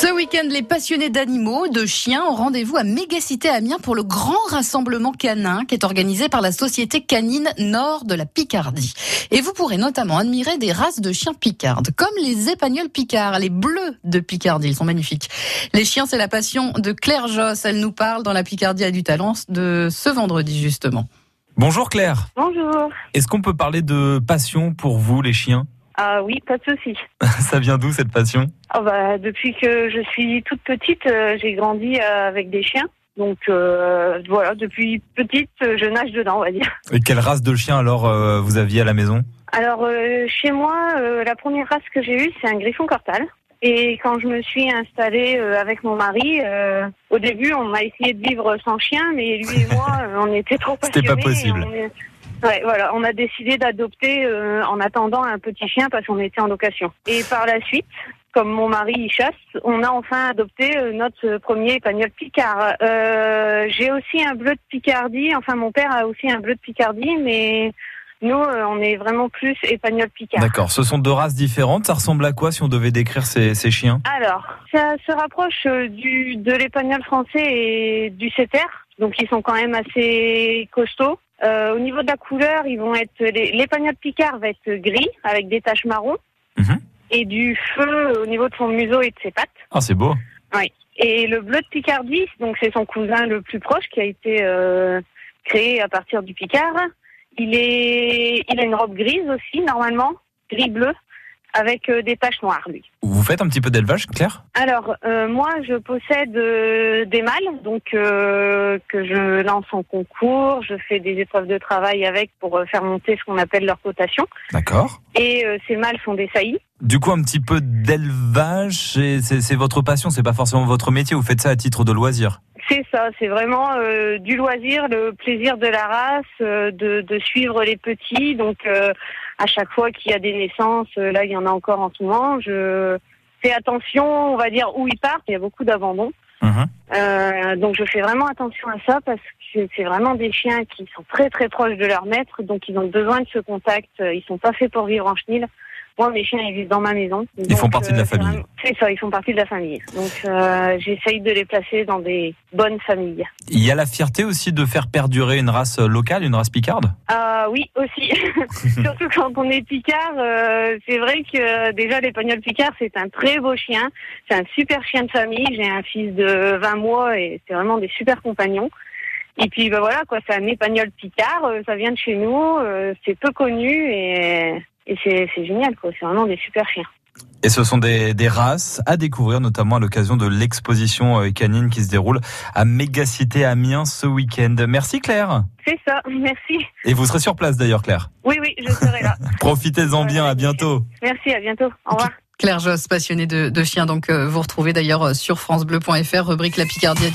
Ce week-end, les passionnés d'animaux, de chiens, ont rendez-vous à Mégacité Amiens pour le grand rassemblement canin qui est organisé par la Société canine Nord de la Picardie. Et vous pourrez notamment admirer des races de chiens picardes, comme les épagnols picards, les bleus de Picardie. Ils sont magnifiques. Les chiens, c'est la passion de Claire Josse. Elle nous parle dans la Picardie a du talent de ce vendredi, justement. Bonjour Claire. Bonjour. Est-ce qu'on peut parler de passion pour vous, les chiens? Ah oui, pas de souci. Ça vient d'où cette passion? Ah bah, depuis que je suis toute petite, euh, j'ai grandi euh, avec des chiens. Donc euh, voilà, depuis petite, je nage dedans, on va dire. Et quelle race de chien alors vous aviez à la maison? Alors chez moi, la première race que j'ai eue, c'est un griffon cortal. Et quand je me suis installée avec mon mari, au début, on a essayé de vivre sans chien, mais lui et moi, on était trop C'était passionnés. pas possible. et on est- Ouais, voilà, on a décidé d'adopter euh, en attendant un petit chien parce qu'on était en location. Et par la suite, comme mon mari y chasse, on a enfin adopté euh, notre premier épagnol Picard. Euh, J'ai aussi un bleu de Picardie, enfin mon père a aussi un bleu de Picardie, mais nous, euh, on est vraiment plus épagnol Picard. D'accord, ce sont deux races différentes. Ça ressemble à quoi si on devait décrire ces, ces chiens? Alors, ça se rapproche euh, du de l'épagnol français et du setter. Donc, ils sont quand même assez costauds. Euh, au niveau de la couleur, ils vont être les- l'épagnol picard va être gris avec des taches marron Mhm. et du feu au niveau de son museau et de ses pattes. Ah, c'est beau. Et le bleu de Picardie, donc c'est son cousin le plus proche qui a été euh, créé à partir du Picard. Il est, il a une robe grise aussi normalement, gris bleu, avec euh, des taches noires lui. Vous faites un petit peu d'élevage, Claire? Alors, euh, moi, je possède euh, des mâles, donc euh, que je lance en concours. Je fais des épreuves de travail avec pour faire monter ce qu'on appelle leur cotation. D'accord. Et ces mâles sont des saillies. Du coup, un petit peu d'élevage, c'est votre passion, c'est pas forcément votre métier, vous faites ça à titre de loisir. C'est ça, c'est vraiment euh, du loisir, le plaisir de la race, euh, de, de suivre les petits. Donc, euh, à chaque fois qu'il y a des naissances, euh, là, il y en a encore en ce moment, je fais attention, on va dire, où ils partent. Il y a beaucoup d'abandon. Mhm. Euh, donc je fais vraiment attention à ça parce que c'est vraiment des chiens qui sont très très proches de leur maître, donc ils ont besoin de ce contact. Ils sont pas faits pour vivre en chenil. Moi, mes chiens, ils vivent dans ma maison. Ils Donc, font partie de la c'est famille. C'est ça, ils font partie de la famille. Donc euh, j'essaye de les placer dans des bonnes familles. Il y a la fierté aussi de faire perdurer une race locale, une race picarde? Ah oui, aussi. Surtout quand on est picard, euh, c'est vrai que euh, déjà l'épagnol picard, c'est un très beau chien. C'est un super chien de famille. J'ai un fils de 20 mois et c'est vraiment des super compagnons. Et puis ben voilà quoi, c'est un épagnol picard, euh, ça vient de chez nous, euh, c'est peu connu et, et c'est génial quoi. C'est vraiment des super chiens. Et ce sont des, des races à découvrir, notamment à l'occasion de l'exposition euh, canine qui se déroule à Mégacité Amiens ce week-end. Merci Claire. C'est ça, merci. Et vous serez sur place d'ailleurs Claire. Oui oui, je serai là. Profitez-en bien, à bientôt. Merci, à bientôt. Au revoir. Claire Josse, passionnée de, de chiens. Donc, euh, vous retrouvez d'ailleurs euh, sur FranceBleu.fr, rubrique La Picardie.